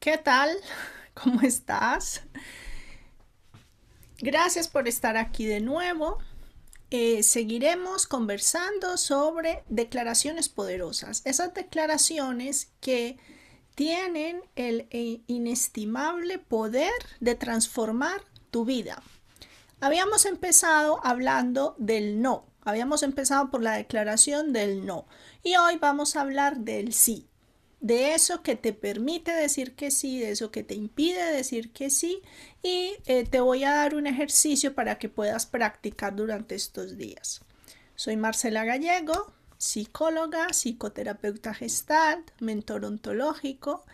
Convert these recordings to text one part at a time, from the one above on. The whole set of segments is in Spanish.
¿Qué tal? ¿Cómo estás? Gracias por estar aquí de nuevo. Eh, seguiremos conversando sobre declaraciones poderosas, esas declaraciones que tienen el inestimable poder de transformar tu vida. Habíamos empezado hablando del no, habíamos empezado por la declaración del no y hoy vamos a hablar del sí de eso que te permite decir que sí, de eso que te impide decir que sí y eh, te voy a dar un ejercicio para que puedas practicar durante estos días. Soy Marcela Gallego, psicóloga, psicoterapeuta gestal, mentor ontológico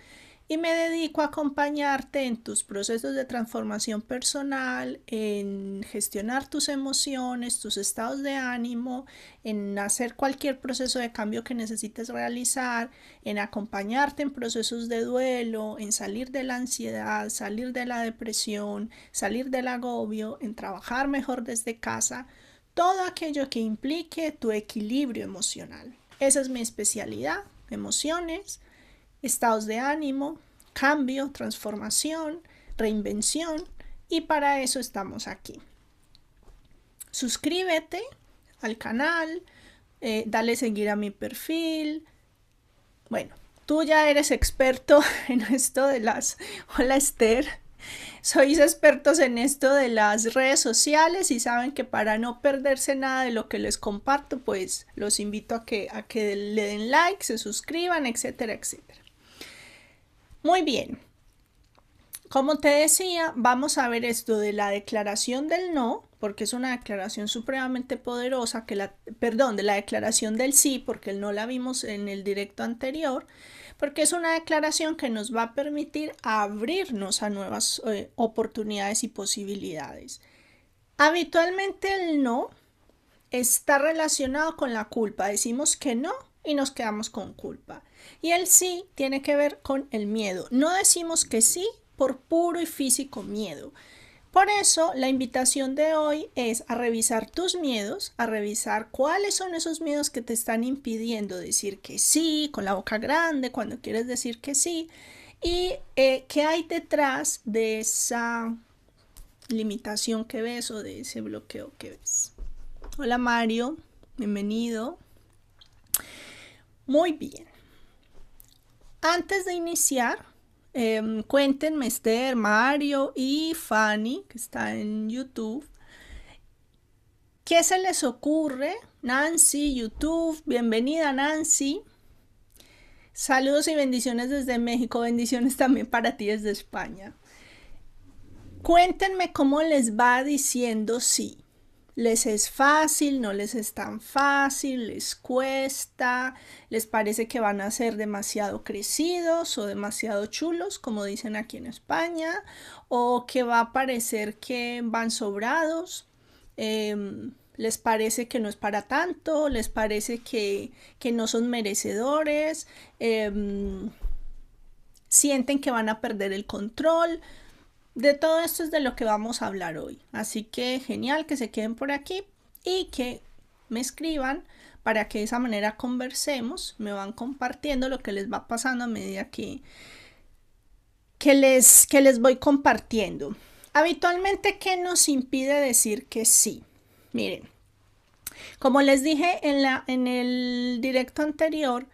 y me dedico a acompañarte en tus procesos de transformación personal, en gestionar tus emociones, tus estados de ánimo, en hacer cualquier proceso de cambio que necesites realizar, en acompañarte en procesos de duelo, en salir de la ansiedad, salir de la depresión, salir del agobio, en trabajar mejor desde casa, todo aquello que implique tu equilibrio emocional. Esa es mi especialidad, emociones estados de ánimo, cambio, transformación, reinvención y para eso estamos aquí. Suscríbete al canal, eh, dale seguir a mi perfil. Bueno, tú ya eres experto en esto de las... Hola Esther. Sois expertos en esto de las redes sociales y saben que para no perderse nada de lo que les comparto, pues los invito a que, a que le den like, se suscriban, etcétera, etcétera. Muy bien. Como te decía, vamos a ver esto de la declaración del no, porque es una declaración supremamente poderosa, que la, perdón, de la declaración del sí, porque el no la vimos en el directo anterior, porque es una declaración que nos va a permitir abrirnos a nuevas eh, oportunidades y posibilidades. Habitualmente el no está relacionado con la culpa. Decimos que no y nos quedamos con culpa. Y el sí tiene que ver con el miedo. No decimos que sí por puro y físico miedo. Por eso la invitación de hoy es a revisar tus miedos, a revisar cuáles son esos miedos que te están impidiendo decir que sí, con la boca grande, cuando quieres decir que sí, y eh, qué hay detrás de esa limitación que ves o de ese bloqueo que ves. Hola Mario, bienvenido. Muy bien. Antes de iniciar, em, cuéntenme Esther, Mario y Fanny, que está en YouTube, ¿qué se les ocurre? Nancy, YouTube, bienvenida Nancy. Saludos y bendiciones desde México, bendiciones también para ti desde España. Cuéntenme cómo les va diciendo sí les es fácil, no les es tan fácil, les cuesta, les parece que van a ser demasiado crecidos o demasiado chulos, como dicen aquí en España, o que va a parecer que van sobrados. Em, les parece que no es para tanto, les parece que, no son merecedores, em, sienten que van a perder el control, de todo esto es de lo que vamos a hablar hoy. Así que genial que se queden por aquí y que me escriban para que de esa manera conversemos, me van compartiendo lo que les va pasando a medida que, que, les, que les voy compartiendo. Habitualmente, ¿qué nos impide decir que sí? Miren, como les dije en, la, en el directo anterior,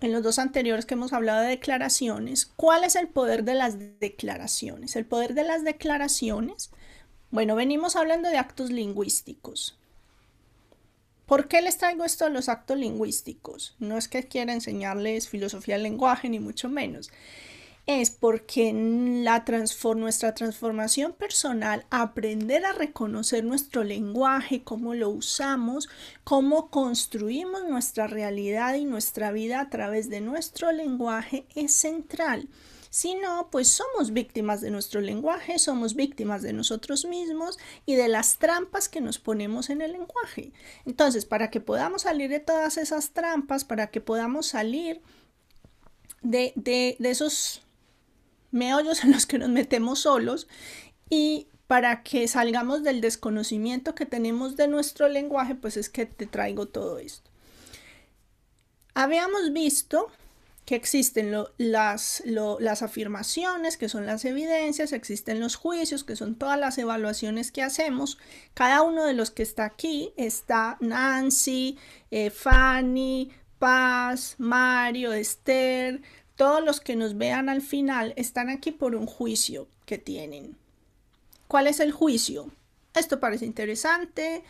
en los dos anteriores que hemos hablado de declaraciones, ¿cuál es el poder de las declaraciones? El poder de las declaraciones, bueno, venimos hablando de actos lingüísticos. ¿Por qué les traigo esto de los actos lingüísticos? No es que quiera enseñarles filosofía del lenguaje, ni mucho menos es porque nuestra transformación personal, aprender a reconocer nuestro lenguaje, cómo lo usamos, cómo construimos nuestra realidad y nuestra vida a través de nuestro lenguaje es central. Si no, pues somos víctimas de nuestro lenguaje, somos víctimas de nosotros mismos y de las trampas que nos ponemos en el lenguaje. Entonces, para que podamos salir de todas esas trampas, para que podamos salir de, de, de esos meollos en los que nos metemos solos y para que salgamos del desconocimiento que tenemos de nuestro lenguaje, pues es que te traigo todo esto. Habíamos visto que existen las, afirmaciones, que son las evidencias, existen los juicios, que son todas las evaluaciones que hacemos. Cada uno de los que está aquí está Nancy, eh, Fanny, Paz, Mario, Esther, todos los que nos vean al final están aquí por un juicio que tienen. ¿Cuál es el juicio? Esto parece interesante,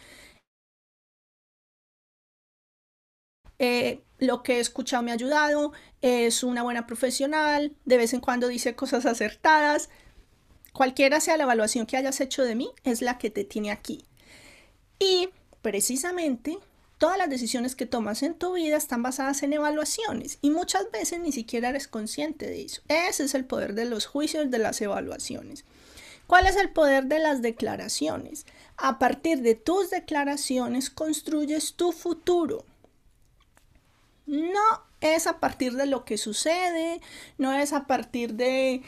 Eh, lo que he escuchado me ha ayudado, es una buena profesional, de vez en cuando dice cosas acertadas. Cualquiera sea la evaluación que hayas hecho de mí, es la que te tiene aquí. Y precisamente todas las decisiones que tomas en tu vida están basadas en evaluaciones y muchas veces ni siquiera eres consciente de eso. Ese es el poder de los juicios, de las evaluaciones. ¿Cuál es el poder de las declaraciones? A partir de tus declaraciones construyes tu futuro. No es a partir de lo que sucede, no es a partir de,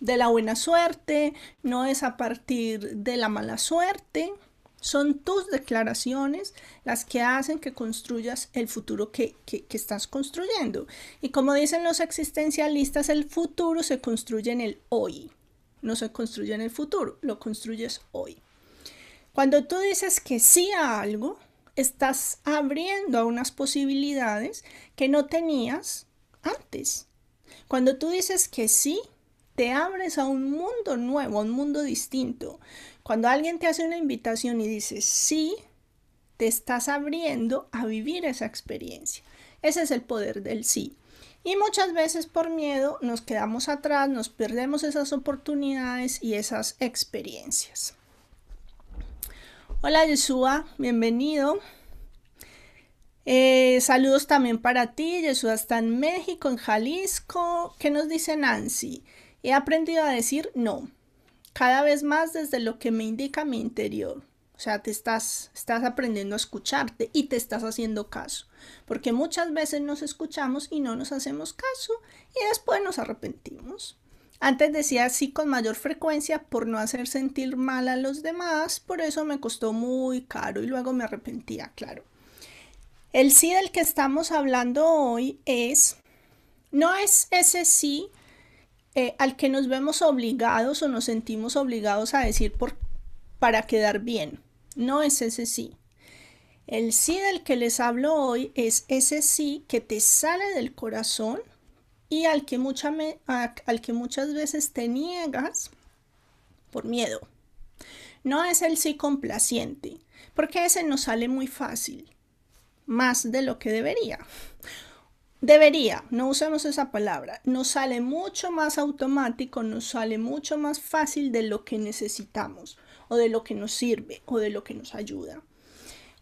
de la buena suerte, no es a partir de la mala suerte. Son tus declaraciones las que hacen que construyas el futuro que, que, estás construyendo. Y como dicen los existencialistas, el futuro se construye en el hoy. No se construye en el futuro, lo construyes hoy. Cuando tú dices que sí a algo, estás abriendo a unas posibilidades que no tenías antes. Cuando tú dices que sí, te abres a un mundo nuevo, a un mundo distinto. Cuando alguien te hace una invitación y dices sí, te estás abriendo a vivir esa experiencia. Ese es el poder del sí. Y muchas veces por miedo nos quedamos atrás, nos perdemos esas oportunidades y esas experiencias. Hola Yeshua, bienvenido. Eh, saludos también para ti. Yeshua está en México, en Jalisco. ¿Qué nos dice Nancy? He aprendido a decir no, cada vez más desde lo que me indica mi interior. O sea, te estás, estás aprendiendo a escucharte y te estás haciendo caso. Porque muchas veces nos escuchamos y no nos hacemos caso y después nos arrepentimos. Antes decía sí con mayor frecuencia por no hacer sentir mal a los demás, por eso me costó muy caro y luego me arrepentía, claro. El sí del que estamos hablando hoy es, no es ese sí eh, al que nos vemos obligados o nos sentimos obligados a decir por, para quedar bien, no es ese sí. El sí del que les hablo hoy es ese sí que te sale del corazón y al que, al que muchas veces te niegas por miedo. No es el sí complaciente, porque ese nos sale muy fácil, más de lo que debería. Debería, no usemos esa palabra, nos sale mucho más automático, nos sale mucho más fácil de lo que necesitamos o de lo que nos sirve o de lo que nos ayuda.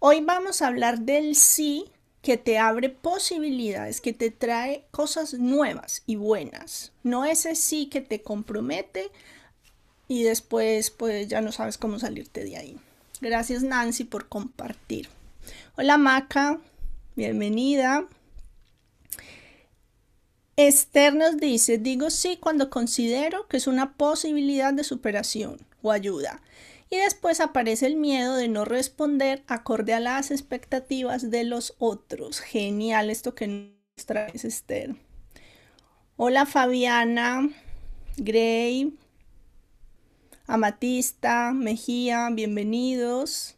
Hoy vamos a hablar del sí que te abre posibilidades, que te trae cosas nuevas y buenas. No ese sí que te compromete y después pues ya no sabes cómo salirte de ahí. Gracias Nancy por compartir. Hola Maca, bienvenida. Esther nos dice, digo sí cuando considero que es una posibilidad de superación o ayuda y después aparece el miedo de no responder acorde a las expectativas de los otros. Genial esto que nos trae Esther. Hola Fabiana, Gray, Amatista, Mejía, bienvenidos.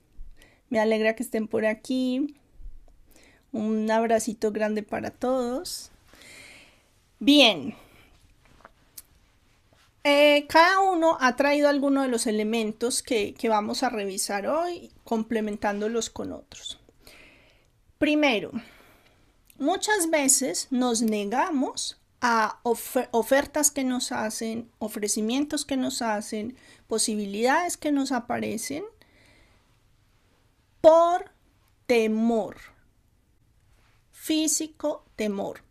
Me alegra que estén por aquí. Un abracito grande para todos. Bien, eh, cada uno ha traído alguno de los elementos que, vamos a revisar hoy, complementándolos con otros. Primero, muchas veces nos negamos a ofertas que nos hacen, ofrecimientos que nos hacen, posibilidades que nos aparecen por temor, físico temor.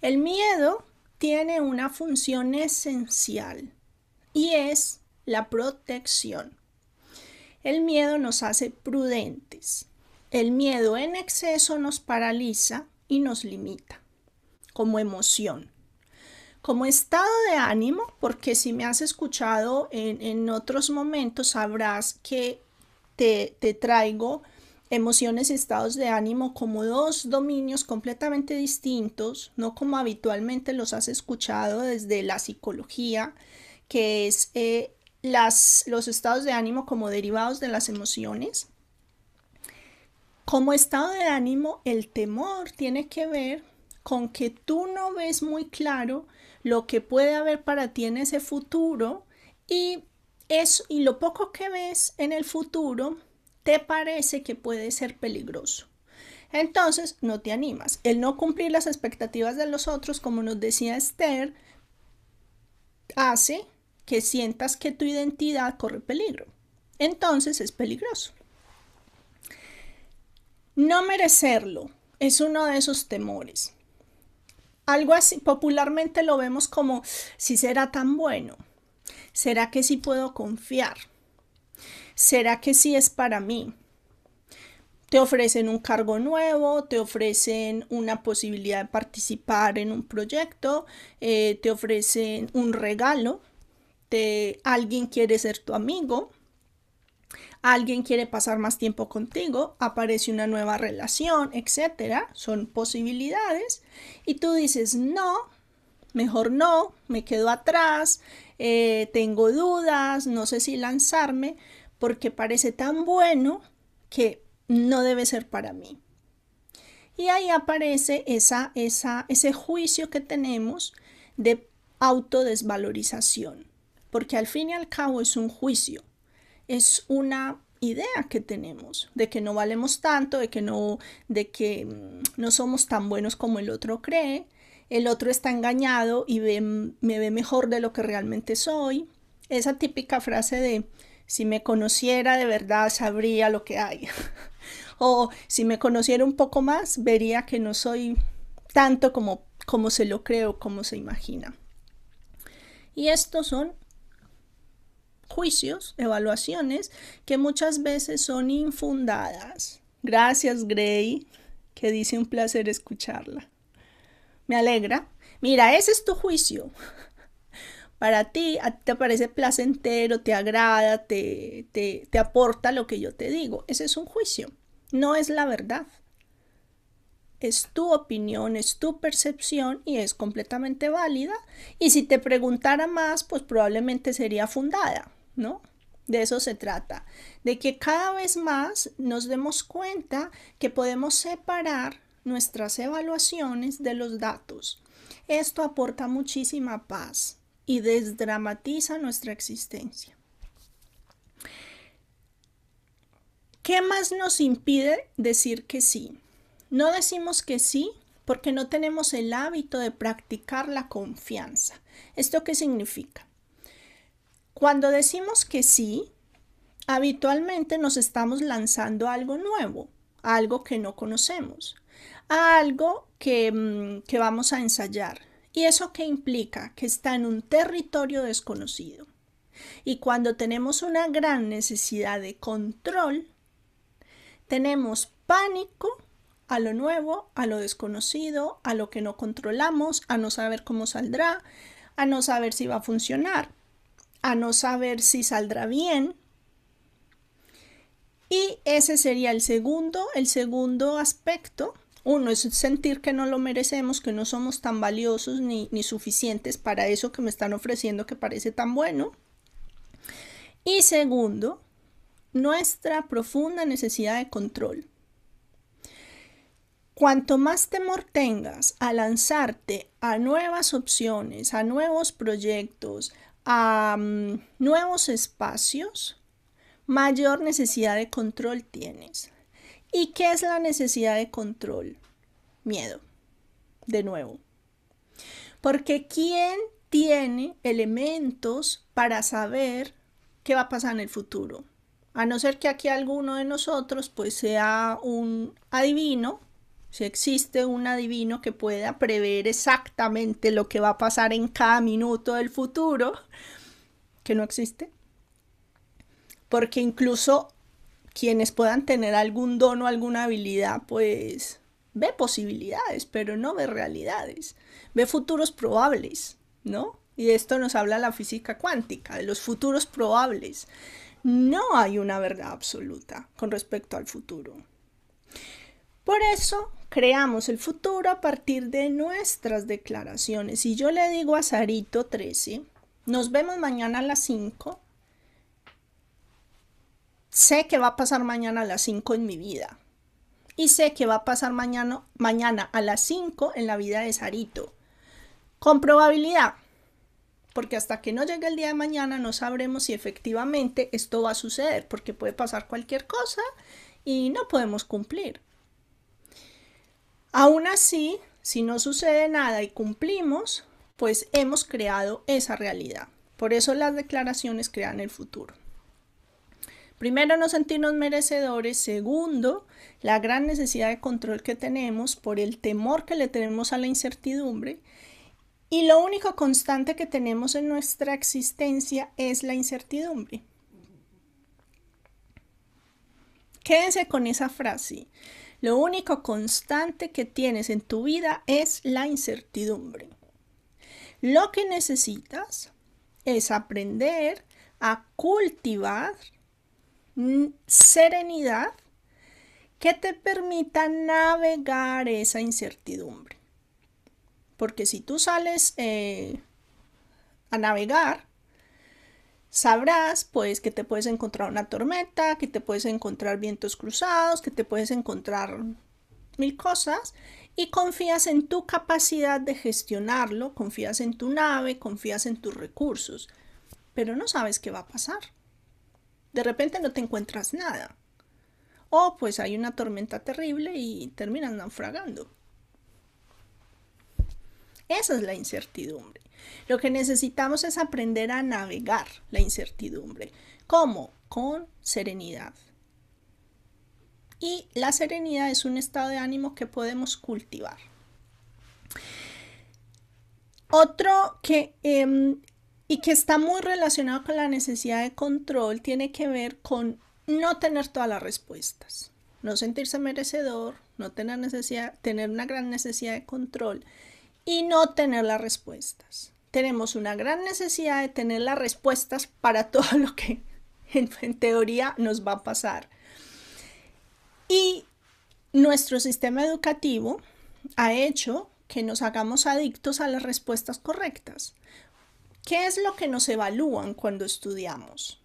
El miedo tiene una función esencial y es la protección. El miedo nos hace prudentes. El miedo en exceso nos paraliza y nos limita como emoción. Como estado de ánimo, porque si me has escuchado en, otros momentos sabrás que te, traigo emociones y estados de ánimo como dos dominios completamente distintos, no como habitualmente los has escuchado desde la psicología, que es eh, las, los estados de ánimo como derivados de las emociones. Como estado de ánimo, el temor tiene que ver con que tú no ves muy claro lo que puede haber para ti en ese futuro y, eso, y lo poco que ves en el futuro te parece que puede ser peligroso. Entonces no te animas. El no cumplir las expectativas de los otros, como nos decía Esther, hace que sientas que tu identidad corre peligro. Entonces es peligroso. No merecerlo es uno de esos temores. Algo así, popularmente lo vemos como si será tan bueno. ¿Será que sí puedo confiar? ¿Será que sí es para mí? Te ofrecen un cargo nuevo, te ofrecen una posibilidad de participar en un proyecto, eh, te ofrecen un regalo, te, alguien quiere ser tu amigo, alguien quiere pasar más tiempo contigo, aparece una nueva relación, etcétera, son posibilidades y tú dices no, mejor no, me quedo atrás, eh, tengo dudas, no sé si lanzarme, porque parece tan bueno que no debe ser para mí. Y ahí aparece esa, esa, ese juicio que tenemos de autodesvalorización, porque al fin y al cabo es un juicio, es una idea que tenemos de que no valemos tanto, de que no, de que mm, no somos tan buenos como el otro cree, el otro está engañado y me ve mejor de lo que realmente soy. Esa típica frase de si me conociera de verdad sabría lo que hay. o si me conociera un poco más, vería que no soy tanto como, como se lo creo, como se imagina. Y estos son juicios, evaluaciones que muchas veces son infundadas. Gracias, Gray, que dice un placer escucharla. Me alegra. Mira, ese es tu juicio para ti, te parece placentero, te agrada, te, te, te aporta lo que yo te digo. Ese es un juicio, no es la verdad. Es tu opinión, es tu percepción y es completamente válida. Y si te preguntara más, pues probablemente sería fundada, ¿no? De eso se trata, de que cada vez más nos demos cuenta que podemos separar nuestras evaluaciones de los datos. Esto aporta muchísima paz y desdramatiza nuestra existencia. ¿Qué más nos impide decir que sí? No decimos que sí porque no tenemos el hábito de practicar la confianza. ¿Esto qué significa? Cuando decimos que sí, habitualmente nos estamos lanzando algo nuevo, algo que no conocemos, a algo que, mm, que vamos a ensayar. ¿Y eso qué implica? Que está en un territorio desconocido. Y cuando tenemos una gran necesidad de control, tenemos pánico a lo nuevo, a lo desconocido, a lo que no controlamos, a no saber cómo saldrá, a no saber si va a funcionar, a no saber si saldrá bien. Y ese sería el segundo, el segundo aspecto uno es sentir que no lo merecemos, que no somos tan valiosos ni, suficientes para eso que me están ofreciendo que parece tan bueno. Y segundo, nuestra profunda necesidad de control. Cuanto más temor tengas a lanzarte a nuevas opciones, a nuevos proyectos, a mm, nuevos espacios, mayor necesidad de control tienes. ¿Y qué es la necesidad de control? Miedo. De nuevo. Porque ¿quién tiene elementos para saber qué va a pasar en el futuro? A no ser que aquí alguno de nosotros pues sea un adivino, si existe un adivino que pueda prever exactamente lo que va a pasar en cada minuto del futuro, que no existe. Porque incluso quienes puedan tener algún don o alguna habilidad, pues ve posibilidades, pero no ve realidades, ve futuros probables, ¿no? Y esto nos habla la física cuántica, de los futuros probables. No hay una verdad absoluta con respecto al futuro. Por eso creamos el futuro a partir de nuestras declaraciones. Si yo le digo a Sarito 13, nos vemos mañana a las 5, sé que va a pasar mañana a las 5 en mi vida. Y sé que va a pasar mañana, mañana a las 5 en la vida de Sarito. Con probabilidad. Porque hasta que no llegue el día de mañana no sabremos si efectivamente esto va a suceder. Porque puede pasar cualquier cosa y no podemos cumplir. Aún así, si no sucede nada y cumplimos, pues hemos creado esa realidad. Por eso las declaraciones crean el futuro. Primero, no sentirnos merecedores. Segundo, la gran necesidad de control que tenemos por el temor que le tenemos a la incertidumbre. Y lo único constante que tenemos en nuestra existencia es la incertidumbre. Quédense con esa frase. Lo único constante que tienes en tu vida es la incertidumbre. Lo que necesitas es aprender a cultivar serenidad que te permita navegar esa incertidumbre. Porque si tú sales eh, a navegar, sabrás pues que te puedes encontrar una tormenta, que te puedes encontrar vientos cruzados, que te puedes encontrar mil cosas y confías en tu capacidad de gestionarlo, confías en tu nave, confías en tus recursos, pero no sabes qué va a pasar. De repente no te encuentras nada. O pues hay una tormenta terrible y terminas naufragando. Esa es la incertidumbre. Lo que necesitamos es aprender a navegar la incertidumbre. ¿Cómo? Con serenidad. Y la serenidad es un estado de ánimo que podemos cultivar. Otro que, em, y que está muy relacionado con la necesidad de control tiene que ver con no tener todas las respuestas, no sentirse merecedor, no tener, necesidad, tener una gran necesidad de control y no tener las respuestas. Tenemos una gran necesidad de tener las respuestas para todo lo que en, teoría nos va a pasar. Y nuestro sistema educativo ha hecho que nos hagamos adictos a las respuestas correctas. ¿Qué es lo que nos evalúan cuando estudiamos?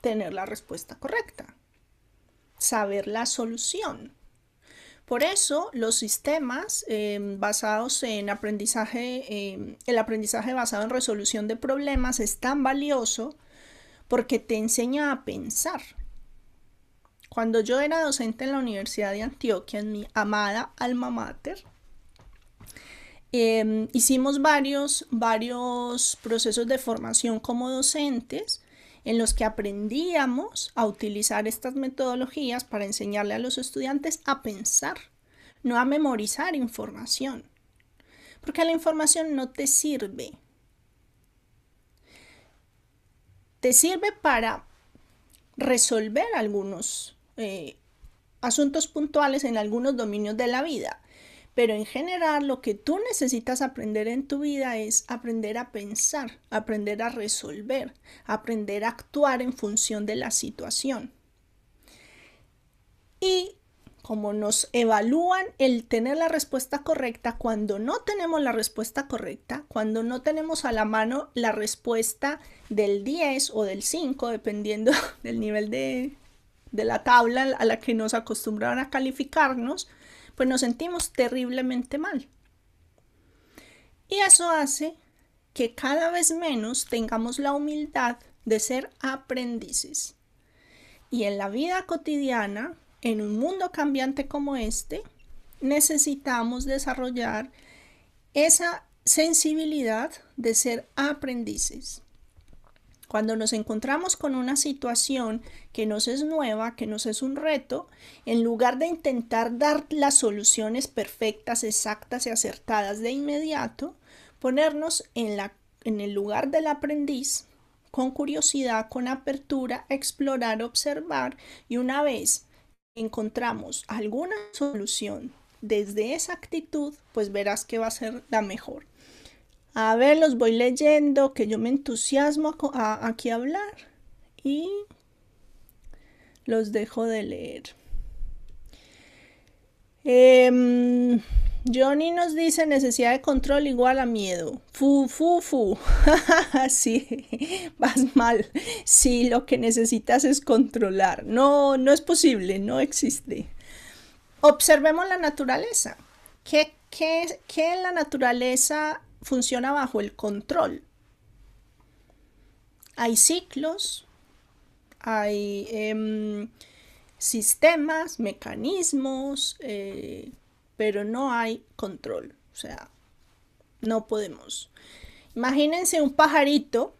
Tener la respuesta correcta, saber la solución. Por eso los sistemas em, basados en aprendizaje, em, el aprendizaje basado en resolución de problemas es tan valioso porque te enseña a pensar. Cuando yo era docente en la Universidad de Antioquia, en mi amada alma mater, em, hicimos varios, varios procesos de formación como docentes en los que aprendíamos a utilizar estas metodologías para enseñarle a los estudiantes a pensar, no a memorizar información. Porque la información no te sirve. Te sirve para resolver algunos eh, asuntos puntuales en algunos dominios de la vida, pero en general lo que tú necesitas aprender en tu vida es aprender a pensar, aprender a resolver, aprender a actuar en función de la situación. Y como nos evalúan el tener la respuesta correcta, cuando no tenemos la respuesta correcta, cuando no tenemos a la mano la respuesta del 10 o del 5, dependiendo del nivel de, de la tabla a la que nos acostumbraron a calificarnos, pues nos sentimos terriblemente mal. Y eso hace que cada vez menos tengamos la humildad de ser aprendices. Y en la vida cotidiana, en un mundo cambiante como este, necesitamos desarrollar esa sensibilidad de ser aprendices. Cuando nos encontramos con una situación que nos es nueva, que nos es un reto, en lugar de intentar dar las soluciones perfectas, exactas y acertadas de inmediato, ponernos en, en el lugar del aprendiz, con curiosidad, con apertura, explorar, observar y una vez encontramos alguna solución desde esa actitud, pues verás que va a ser la mejor. A ver, los voy leyendo, que yo me entusiasmo a, aquí a hablar y los dejo de leer. Em, Johnny nos dice necesidad de control igual a miedo. Fu, fu, fu. sí, vas mal. Sí, lo que necesitas es controlar. No, no es posible, no existe. Observemos la naturaleza. ¿Qué, qué, qué en la naturaleza funciona bajo el control? Hay ciclos, hay em, sistemas, mecanismos, eh, pero no hay control. O sea, no podemos. Imagínense un pajarito,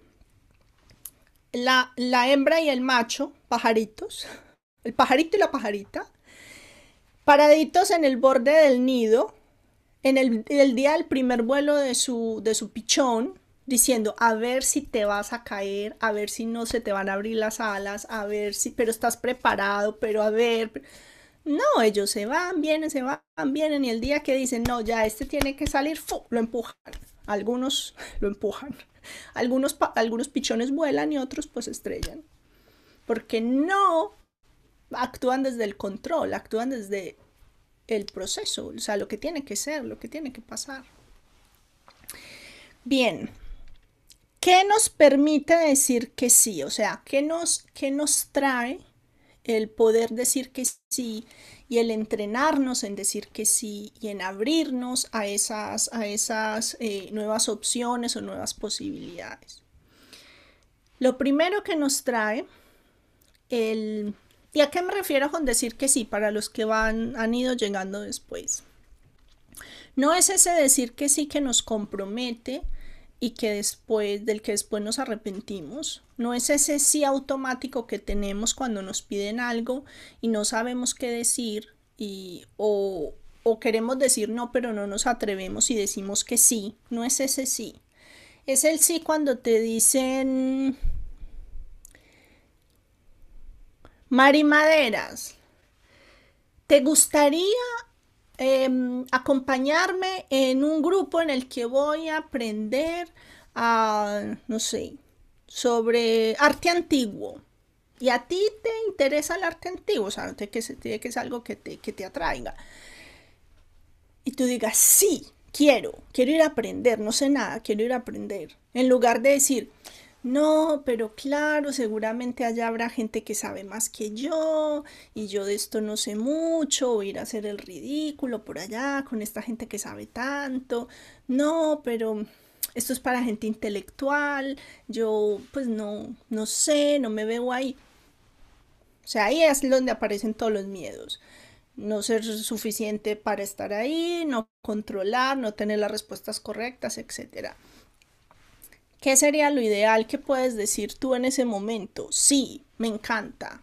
la, la hembra y el macho, pajaritos, el pajarito y la pajarita, paraditos en el borde del nido, en el, día del primer vuelo de su, de su pichón, diciendo a ver si te vas a caer, a ver si no se te van a abrir las alas, a ver si, pero estás preparado, pero a ver. No, ellos se van, vienen, se van, vienen y el día que dicen, no, ya este tiene que salir, lo empujan. Algunos lo empujan. Algunos, algunos pichones vuelan y otros pues estrellan. Porque no actúan desde el control, actúan desde el proceso, o sea, lo que tiene que ser, lo que tiene que pasar. Bien, ¿qué nos permite decir que sí? O sea, ¿qué nos, qué nos trae el poder decir que sí y el entrenarnos en decir que sí y en abrirnos a esas, a esas eh, nuevas opciones o nuevas posibilidades. Lo primero que nos trae el... ¿Y a qué me refiero con decir que sí para los que van, han ido llegando después? No es ese decir que sí que nos compromete y que después del que después nos arrepentimos. No es ese sí automático que tenemos cuando nos piden algo y no sabemos qué decir y o, o queremos decir no, pero no nos atrevemos y decimos que sí. No es ese sí. Es el sí cuando te dicen Mari Maderas, ¿te gustaría Em, acompañarme en un grupo en el que voy a aprender a, no sé, sobre arte antiguo. Y a ti te interesa el arte antiguo, o sea, que, que es algo que te, que te atraiga. Y tú digas, sí, quiero, quiero ir a aprender, no sé nada, quiero ir a aprender. En lugar de decir, no, pero claro, seguramente allá habrá gente que sabe más que yo y yo de esto no sé mucho, a ir a hacer el ridículo por allá con esta gente que sabe tanto. No, pero esto es para gente intelectual, yo pues no, no sé, no me veo ahí. O sea, ahí es donde aparecen todos los miedos. No ser suficiente para estar ahí, no controlar, no tener las respuestas correctas, etcétera. ¿Qué sería lo ideal que puedes decir tú en ese momento? Sí, me encanta.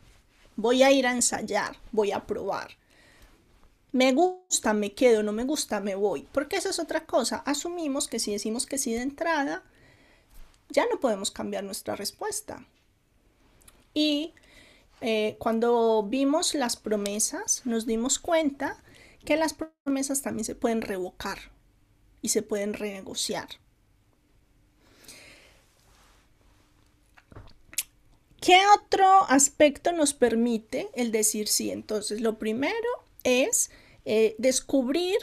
Voy a ir a ensayar, voy a probar. Me gusta, me quedo, no me gusta, me voy. Porque esa es otra cosa. Asumimos que si decimos que sí de entrada, ya no podemos cambiar nuestra respuesta. Y eh, cuando vimos las promesas, nos dimos cuenta que las promesas también se pueden revocar y se pueden renegociar. ¿Qué otro aspecto nos permite el decir sí? Entonces, lo primero es eh, descubrir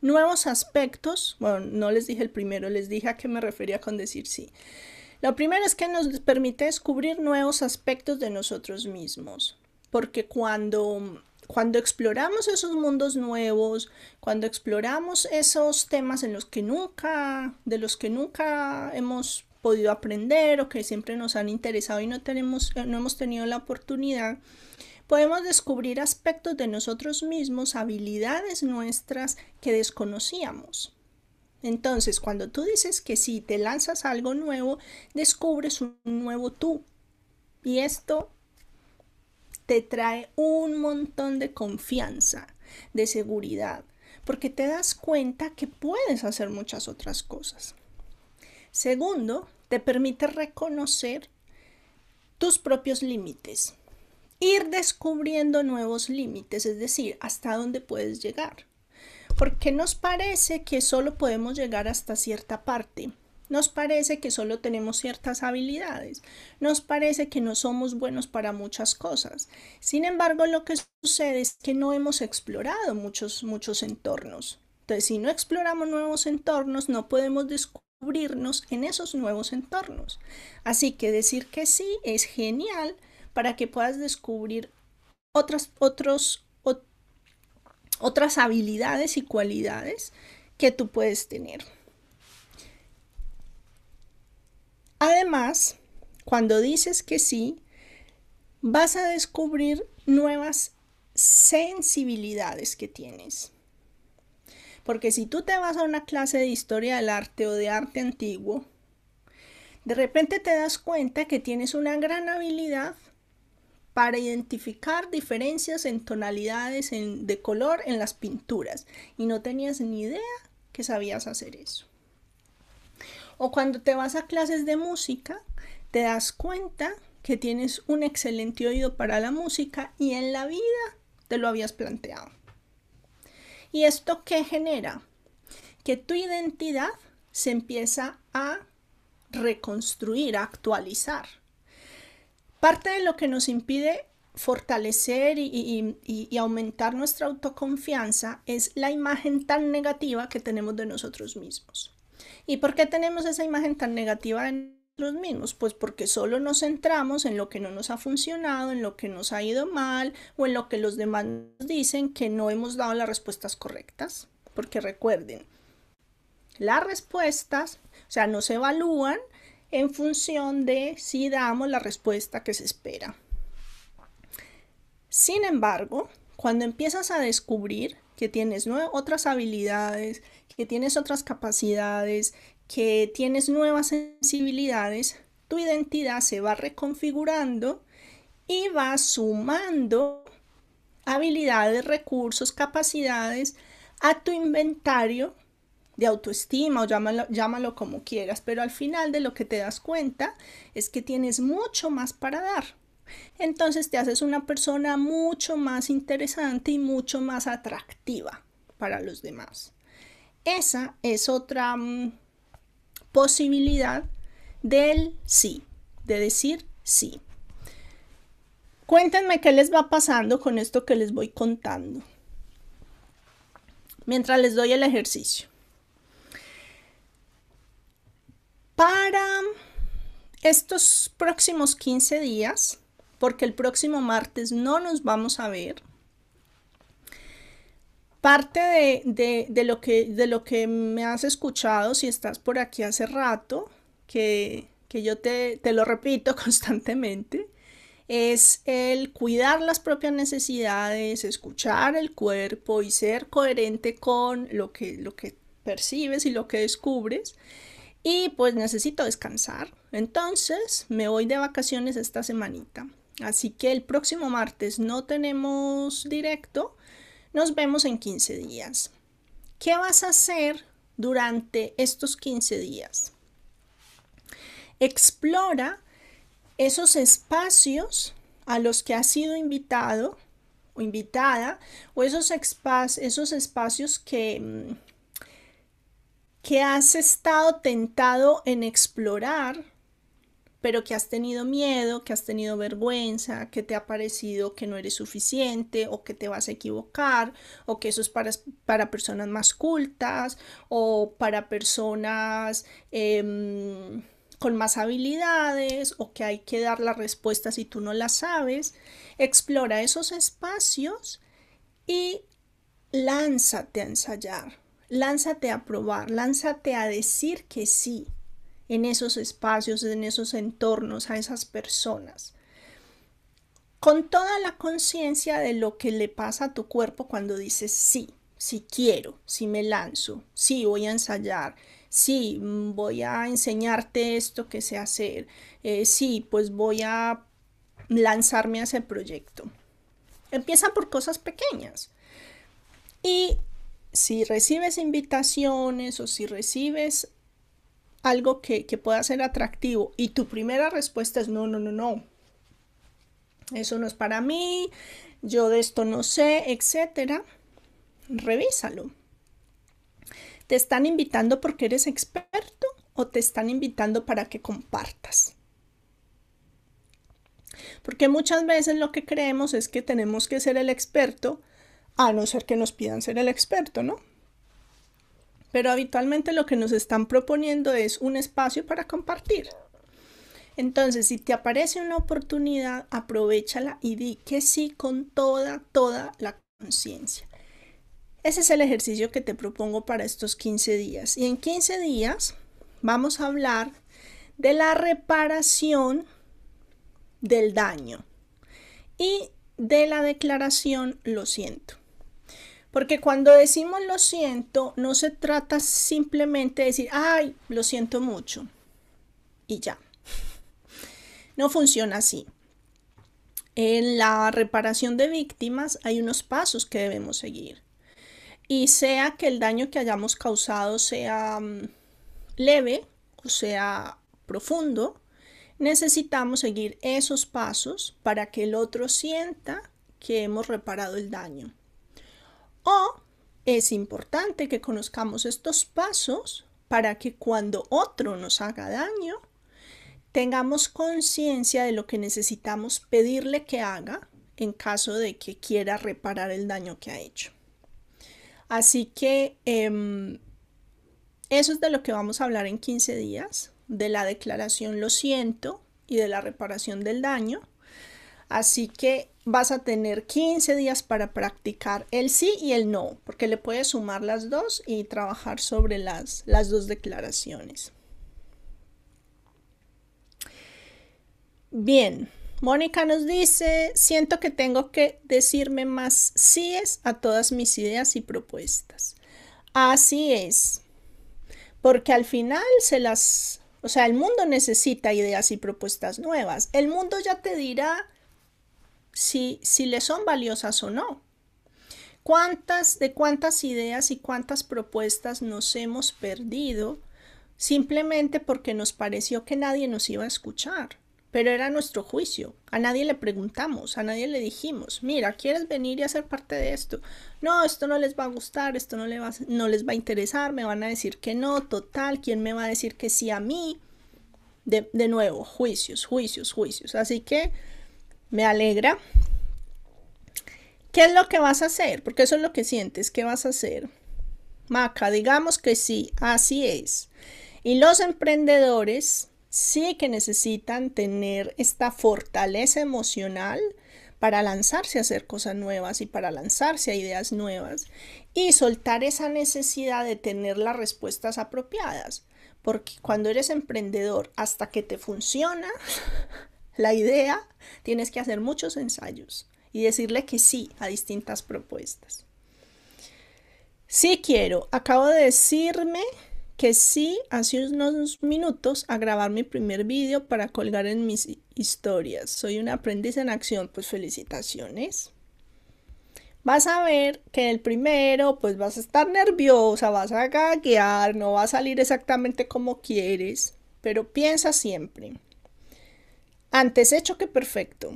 nuevos aspectos. Bueno, no les dije el primero, les dije a qué me refería con decir sí. Lo primero es que nos permite descubrir nuevos aspectos de nosotros mismos, porque cuando cuando exploramos esos mundos nuevos, cuando exploramos esos temas en los que nunca, de los que nunca hemos podido aprender o que siempre nos han interesado y no, tenemos, eh, no hemos tenido la oportunidad, podemos descubrir aspectos de nosotros mismos, habilidades nuestras que desconocíamos. Entonces, cuando tú dices que si te lanzas algo nuevo, descubres un nuevo tú. Y esto te trae un montón de confianza, de seguridad, porque te das cuenta que puedes hacer muchas otras cosas. Segundo, te permite reconocer tus propios límites, ir descubriendo nuevos límites, es decir, hasta dónde puedes llegar. Porque nos parece que solo podemos llegar hasta cierta parte Nos parece que solo tenemos ciertas habilidades, nos parece que no somos buenos para muchas cosas. Sin embargo, lo que sucede es que no hemos explorado muchos, muchos entornos. Entonces, si no exploramos nuevos entornos, no podemos descubrirnos en esos nuevos entornos. Así que decir que sí es genial para que puedas descubrir otras, otros, otras habilidades y cualidades que tú puedes tener. Además, cuando dices que sí, vas a descubrir nuevas sensibilidades que tienes. Porque si tú te vas a una clase de historia del arte o de arte antiguo, de repente te das cuenta que tienes una gran habilidad para identificar diferencias en tonalidades de color en las pinturas y no tenías ni idea que sabías hacer eso. O cuando te vas a clases de música, te das cuenta que tienes un excelente oído para la música y en la vida te lo habías planteado. ¿Y esto qué genera? Que tu identidad se empieza a reconstruir, a actualizar. Parte de lo que nos impide fortalecer y, aumentar nuestra autoconfianza es la imagen tan negativa que tenemos de nosotros mismos. ¿Y por qué tenemos esa imagen tan negativa de mismos? Pues porque solo nos centramos en lo que no nos ha funcionado, en lo que nos ha ido mal o en lo que los demás nos dicen que no hemos dado las respuestas correctas. Porque recuerden, las respuestas, o sea, no se evalúan en función de si damos la respuesta que se espera. Sin embargo, cuando empiezas a descubrir que tienes otras habilidades, que tienes otras capacidades, que tienes nuevas sensibilidades, tu identidad se va reconfigurando y va sumando habilidades, recursos, capacidades a tu inventario de autoestima o llámalo, llámalo como quieras, pero al final de lo que te das cuenta es que tienes mucho más para dar. Entonces te haces una persona mucho más interesante y mucho más atractiva para los demás. Esa es otra mm, posibilidad del sí, de decir sí. Cuéntenme qué les va pasando con esto que les voy contando mientras les doy el ejercicio. Para estos próximos 15 días, porque el próximo martes no nos vamos a ver, Parte de, lo que, de lo que me has escuchado, si estás por aquí hace rato, que, yo te, te, lo repito constantemente, es el cuidar las propias necesidades, escuchar el cuerpo y ser coherente con lo que, lo que percibes y lo que descubres. Y pues necesito descansar. Entonces me voy de vacaciones esta semanita. Así que el próximo martes no tenemos directo, nos vemos en 15 días. ¿Qué vas a hacer durante estos 15 días? Explora esos espacios a los que has sido invitado o invitada o esos, esos espacios que, mm, que has estado tentado en explorar pero que has tenido miedo, que has tenido vergüenza, que te ha parecido que no eres suficiente o que te vas a equivocar o que eso es para, para personas más cultas o para personas em, con más habilidades o que hay que dar la respuesta si tú no la sabes. Explora esos espacios y lánzate a ensayar, lánzate a probar, lánzate a decir que sí en esos espacios, en esos entornos, a esas personas. Con toda la conciencia de lo que le pasa a tu cuerpo cuando dices sí, sí quiero, sí me lanzo, sí voy a ensayar, sí mm, voy a enseñarte esto que sé hacer, eh, sí, pues voy a lanzarme a ese proyecto. Empieza por cosas pequeñas. Y si recibes invitaciones o si recibes algo que, pueda ser atractivo y tu primera respuesta es no, no, no, no, eso no es para mí, yo de esto no sé, etcétera, revísalo. ¿Te están invitando porque eres experto o te están invitando para que compartas. Porque muchas veces lo que creemos es que tenemos que ser el experto, a no ser que nos pidan ser el experto, ¿no? Pero habitualmente lo que nos están proponiendo es un espacio para compartir. Entonces, si te aparece una oportunidad, aprovechala y di que sí con toda, toda la conciencia. Ese es el ejercicio que te propongo para estos 15 días. Y en 15 días vamos a hablar de la reparación del daño y de la declaración lo siento. Porque cuando decimos lo siento, no se trata simplemente de decir, ay, lo siento mucho y ya. No funciona así. En la reparación de víctimas hay unos pasos que debemos seguir. Y sea que el daño que hayamos causado sea mm, leve o sea profundo, necesitamos seguir esos pasos para que el otro sienta que hemos reparado el daño. O es importante que conozcamos estos pasos para que cuando otro nos haga daño, tengamos conciencia de lo que necesitamos pedirle que haga en caso de que quiera reparar el daño que ha hecho. Así que em, eso es de lo que vamos a hablar en 15 días, de la declaración lo siento y de la reparación del daño. Así que vas a tener 15 días para practicar el sí y el no, porque le puedes sumar las dos y trabajar sobre las, las dos declaraciones. Bien, Mónica nos dice, siento que tengo que decirme más síes a todas mis ideas y propuestas. Así es, porque al final se las, o sea, el mundo necesita ideas y propuestas nuevas. El mundo ya te dirá si, si le son valiosas o no. ¿Cuántas, de cuántas ideas y cuántas propuestas nos hemos perdido simplemente porque nos pareció que nadie nos iba a escuchar? pero era nuestro juicio. A nadie le preguntamos, a nadie le dijimos, mira, ¿quieres venir y hacer parte de esto? No, esto no les va a gustar, esto no, va, no les va a interesar, me van a decir que no, total, ¿quién me va a decir que sí a mí? De, de nuevo, juicios, juicios, juicios. Así que me alegra. ¿Qué es lo que vas a hacer? Porque eso es lo que sientes, ¿qué vas a hacer? Maca, digamos que sí, así es. Y los emprendedores sí que necesitan tener esta fortaleza emocional para lanzarse a hacer cosas nuevas y para lanzarse a ideas nuevas y soltar esa necesidad de tener las respuestas apropiadas. Porque cuando eres emprendedor, hasta que te funciona la idea, tienes que hacer muchos ensayos y decirle que sí a distintas propuestas. Sí quiero, acabo de decirme que sí hace unos minutos a grabar mi primer vídeo para colgar en mis historias. Soy un aprendiz en acción, pues felicitaciones. Vas a ver que el primero, pues vas a estar nerviosa, vas a gaguear, no va a salir exactamente como quieres, pero piensa siempre. Antes hecho que perfecto,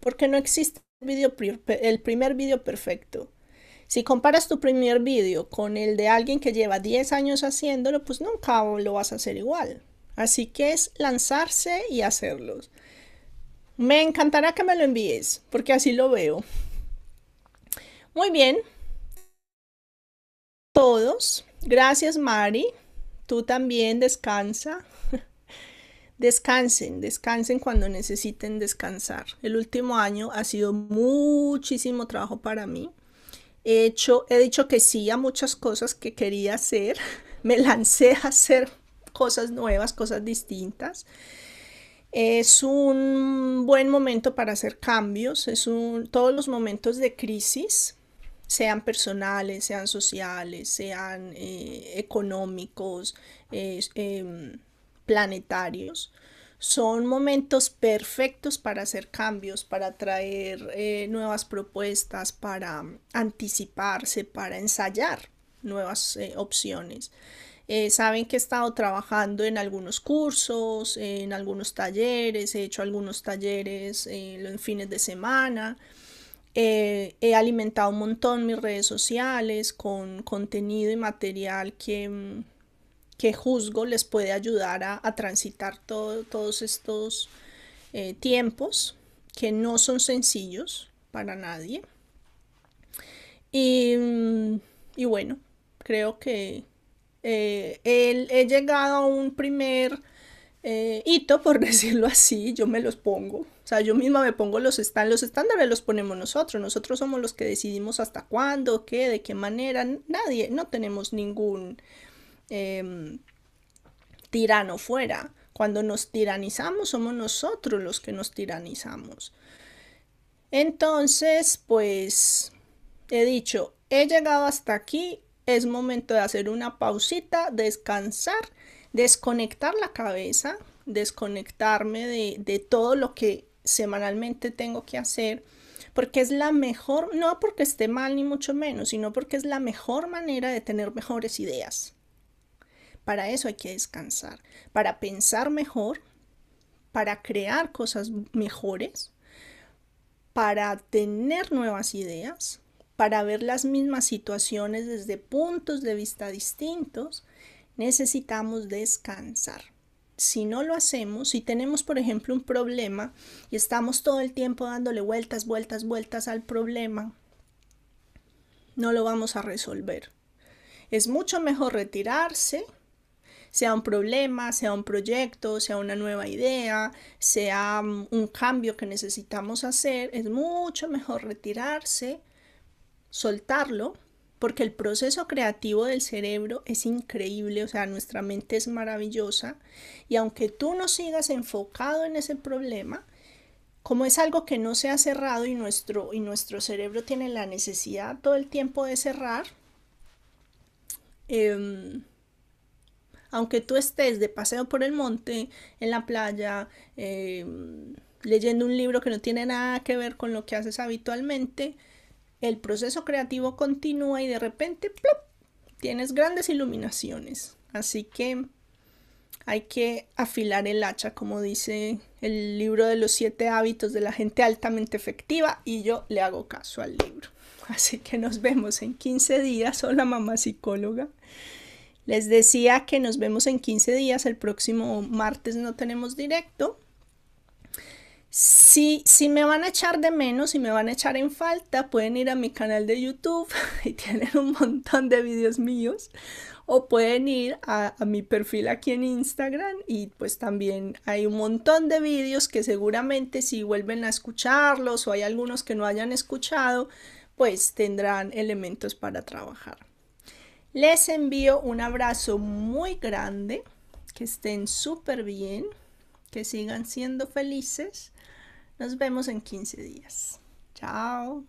porque no existe el, primer vídeo perfecto. Si comparas tu primer vídeo con el de alguien que lleva 10 años haciéndolo, pues nunca lo vas a hacer igual. Así que es lanzarse y hacerlos. Me encantará que me lo envíes, porque así lo veo. Muy bien. Todos. Gracias, Mari. Tú también descansa. Descansen, descansen cuando necesiten descansar. El último año ha sido muchísimo trabajo para mí. He hecho, he dicho que sí a muchas cosas que quería hacer. Me lancé a hacer cosas nuevas, cosas distintas. Es un buen momento para hacer cambios. Es un, todos los momentos de crisis, sean personales, sean sociales, sean eh, económicos, em, planetarios, son momentos perfectos para hacer cambios, para traer eh, nuevas propuestas, para anticiparse, para ensayar nuevas eh, opciones. Eh, saben que he estado trabajando en algunos cursos, en algunos talleres, he hecho algunos talleres en fines de semana. he alimentado un montón mis redes sociales con contenido y material que, mm, que juzgo les puede ayudar a, transitar todos estos eh, tiempos que no son sencillos para nadie. Y, mm, bueno, creo que eh, he llegado a un primer eh, hito, por decirlo así, yo me los pongo. O sea, yo misma me pongo los estándares, los estándares los ponemos nosotros, nosotros somos los que decidimos hasta cuándo, qué, de qué manera, nadie, no tenemos ningún em, tirano fuera. Cuando nos tiranizamos somos nosotros los que nos tiranizamos. Entonces, pues he dicho, he llegado hasta aquí, es momento de hacer una pausita, descansar, desconectar la cabeza, desconectarme de, de todo lo que semanalmente tengo que hacer, porque es la mejor, no porque esté mal ni mucho menos, sino porque es la mejor manera de tener mejores ideas. Para eso hay que descansar, para pensar mejor, para crear cosas mejores, para tener nuevas ideas, para ver las mismas situaciones desde puntos de vista distintos, necesitamos descansar. Si no lo hacemos, si tenemos, por ejemplo, un problema y estamos todo el tiempo dándole vueltas, vueltas, vueltas al problema, no lo vamos a resolver. Es mucho mejor retirarse, sea un problema, sea un proyecto, sea una nueva idea, sea un cambio que necesitamos hacer, es mucho mejor retirarse, soltarlo, porque el proceso creativo del cerebro es increíble, o sea, nuestra mente es maravillosa y aunque tú no sigas enfocado en ese problema, como es algo que no se ha cerrado y nuestro, y nuestro cerebro tiene la necesidad todo el tiempo de cerrar, em, aunque tú estés de paseo por el monte, en la playa, em, leyendo un libro que no tiene nada que ver con lo que haces habitualmente, el proceso creativo continúa y de repente tienes grandes iluminaciones. Así que hay que afilar el hacha, como dice el libro de los siete hábitos de la gente altamente efectiva, y yo le hago caso al libro. Así que nos vemos en 15 días. Hola mamá psicóloga. Les decía que nos vemos en 15 días. El próximo martes no tenemos directo. Si, me van a echar de menos, si me van a echar en falta, pueden ir a mi canal de YouTube y tienen un montón de videos míos. O pueden ir a, a, mi perfil aquí en Instagram y pues también hay un montón de vídeos que seguramente si vuelven a escucharlos o hay algunos que no hayan escuchado, pues tendrán elementos para trabajar. Les envío un abrazo muy grande, que estén súper bien, que sigan siendo felices nos vemos en 15 días. Chao.